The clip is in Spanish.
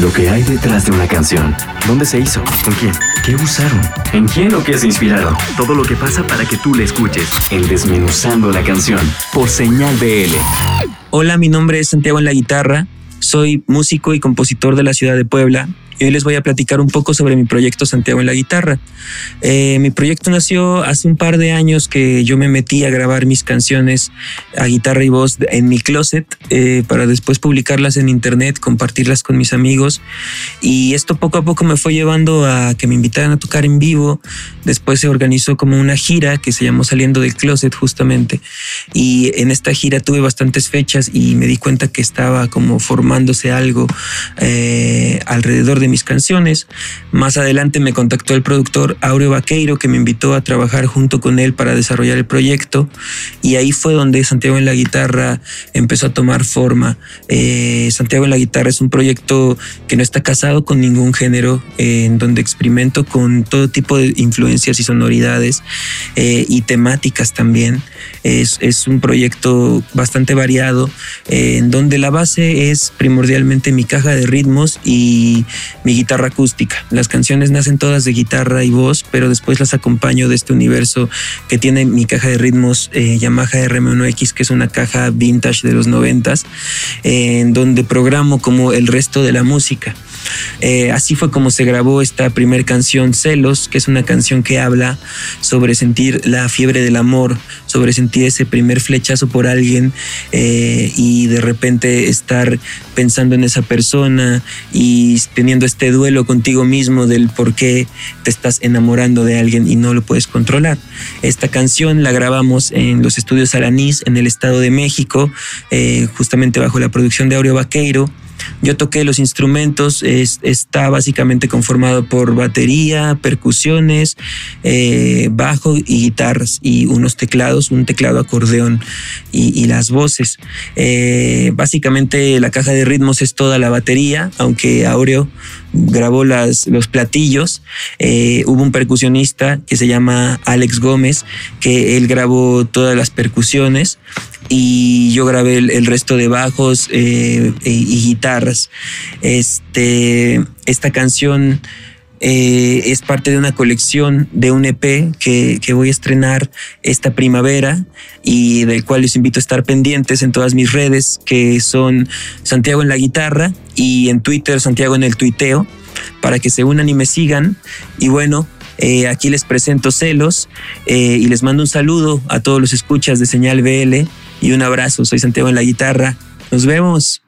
Lo que hay detrás de una canción. ¿Dónde se hizo? ¿Con quién? ¿Qué usaron? ¿En quién o qué se inspiraron? Todo lo que pasa para que tú la escuches. En Desmenuzando la canción. Por señal BL. Hola, mi nombre es Santiago en la guitarra. Soy músico y compositor de la ciudad de Puebla y hoy les voy a platicar un poco sobre mi proyecto Santiago en la guitarra. Eh, mi proyecto nació hace un par de años que yo me metí a grabar mis canciones a guitarra y voz en mi closet eh, para después publicarlas en internet, compartirlas con mis amigos y esto poco a poco me fue llevando a que me invitaran a tocar en vivo. Después se organizó como una gira que se llamó Saliendo del Closet justamente y en esta gira tuve bastantes fechas y me di cuenta que estaba como formándose algo eh, alrededor de mis canciones. Más adelante me contactó el productor Aureo Vaqueiro que me invitó a trabajar junto con él para desarrollar el proyecto y ahí fue donde Santiago en la guitarra empezó a tomar forma. Eh, Santiago en la guitarra es un proyecto que no está casado con ningún género, eh, en donde experimento con todo tipo de influencias y sonoridades eh, y temáticas también. Es, es, un proyecto bastante variado, en donde la base es primordialmente mi caja de ritmos y mi guitarra acústica. Las canciones nacen todas de guitarra y voz, pero después las acompaño de este universo que tiene mi caja de ritmos eh, Yamaha RM1X, que es una caja vintage de los noventas, en donde programo como el resto de la música. Eh, así fue como se grabó esta primera canción, Celos, que es una canción que habla sobre sentir la fiebre del amor, sobre sentir ese primer flechazo por alguien eh, y de repente estar pensando en esa persona y teniendo este duelo contigo mismo del por qué te estás enamorando de alguien y no lo puedes controlar. Esta canción la grabamos en los estudios Alanís en el Estado de México, eh, justamente bajo la producción de Aureo Vaqueiro. Yo toqué los instrumentos, está básicamente conformado por batería, percusiones, eh, bajo y guitarras y unos teclados, un teclado acordeón y, las voces. Eh, básicamente la caja de ritmos es toda la batería, aunque Aureo grabó las, los platillos. Eh, hubo un percusionista que se llama Alex Gómez, que él grabó todas las percusiones y yo grabé el, resto de bajos eh, y, guitarras. Este, esta canción eh, es parte de una colección de un EP que, que, voy a estrenar esta primavera y del cual les invito a estar pendientes en todas mis redes, que son Santiago en la guitarra y en Twitter Santiago en el tuiteo, para que se unan y me sigan. Y bueno, eh, aquí les presento Celos y les mando un saludo a todos los escuchas de Señal BL y un abrazo. Soy Santiago en la guitarra. Nos vemos.